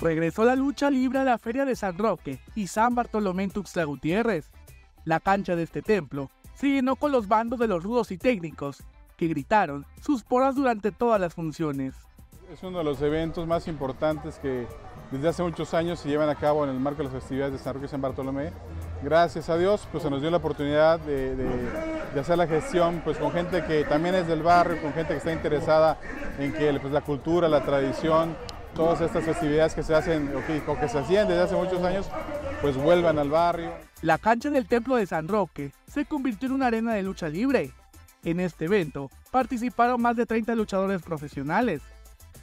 Regresó la lucha libre a la Feria de San Roque y San Bartolomé en Tuxtla Gutiérrez. La cancha de este templo se llenó con los bandos de los rudos y técnicos, que gritaron sus poras durante todas las funciones. Es uno de los eventos más importantes que desde hace muchos años se llevan a cabo en el marco de las festividades de San Roque y San Bartolomé. Gracias a Dios, pues se nos dio la oportunidad de, de, hacer la gestión pues, con gente que también es del barrio, con gente que está interesada en que pues, la cultura, la tradición, todas estas festividades que se hacen o que, se hacían desde hace muchos años, pues vuelvan al barrio. La cancha del Templo de San Roque se convirtió en una arena de lucha libre. En este evento participaron más de 30 luchadores profesionales.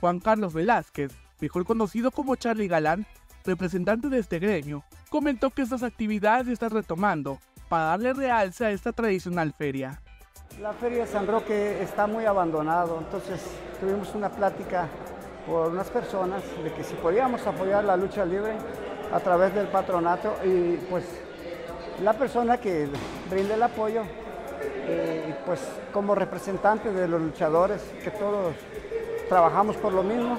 Juan Carlos Velázquez, mejor conocido como Charlie Galán, representante de este gremio, comentó que estas actividades se están retomando para darle realce a esta tradicional feria. La feria de San Roque está muy abandonado, entonces tuvimos una plática por unas personas de que si podíamos apoyar la lucha libre a través del patronato y pues la persona que brinde el apoyo, eh, pues como representante de los luchadores, que todos trabajamos por lo mismo,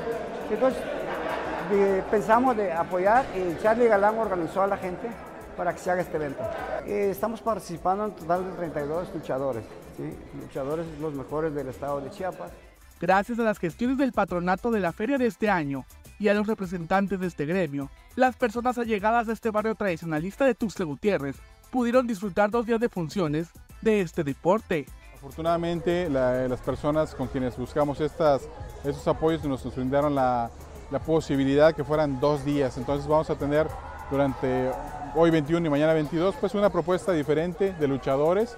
entonces pensamos de apoyar y Charlie Galán organizó a la gente para que se haga este evento. Eh, estamos participando en total de 32 luchadores, luchadores los mejores del estado de Chiapas. Gracias a las gestiones del patronato de la feria de este año y a los representantes de este gremio, las personas allegadas a este barrio tradicionalista de Tuxtla Gutiérrez pudieron disfrutar dos días de funciones de este deporte. Afortunadamente, las personas con quienes buscamos estas, estos apoyos nos, brindaron la, la posibilidad que fueran dos días. Entonces vamos a tener durante hoy 21 y mañana 22 pues una propuesta diferente de luchadores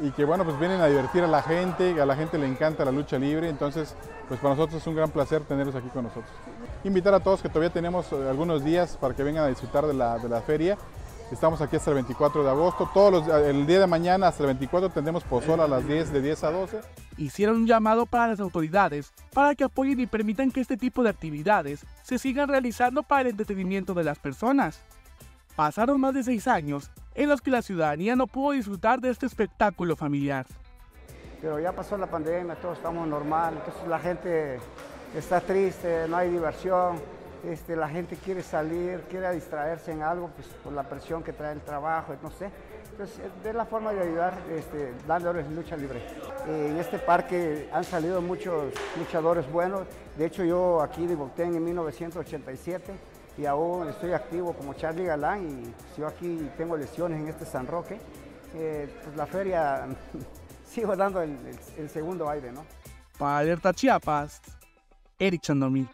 y que bueno, pues vienen a divertir a la gente, a la gente le encanta la lucha libre, entonces pues para nosotros es un gran placer tenerlos aquí con nosotros. Invitar a todos que todavía tenemos eh, algunos días para que vengan a disfrutar de la, de la feria. Estamos aquí hasta el 24 de agosto. Todos los, el día de mañana hasta el 24 tendremos pozol a las 10 de 10 a 12. Hicieron un llamado para las autoridades para que apoyen y permitan que este tipo de actividades se sigan realizando para el entretenimiento de las personas. Pasaron más de seis años en los que la ciudadanía no pudo disfrutar de este espectáculo familiar. Pero ya pasó la pandemia, todos estamos normal, entonces la gente está triste, no hay diversión, este, la gente quiere salir, quiere distraerse en algo, pues por la presión que trae el trabajo, no sé. Entonces, es la forma de ayudar este, dándoles lucha libre. en este parque han salido muchos luchadores buenos. De hecho, yo aquí debuté en 1987 y aún estoy activo como Charlie Galán y yo aquí tengo lesiones en este San Roque, eh, pues la feria sigo dando el, segundo aire, ¿no? Para Alerta Chiapas, Eric Chandomí.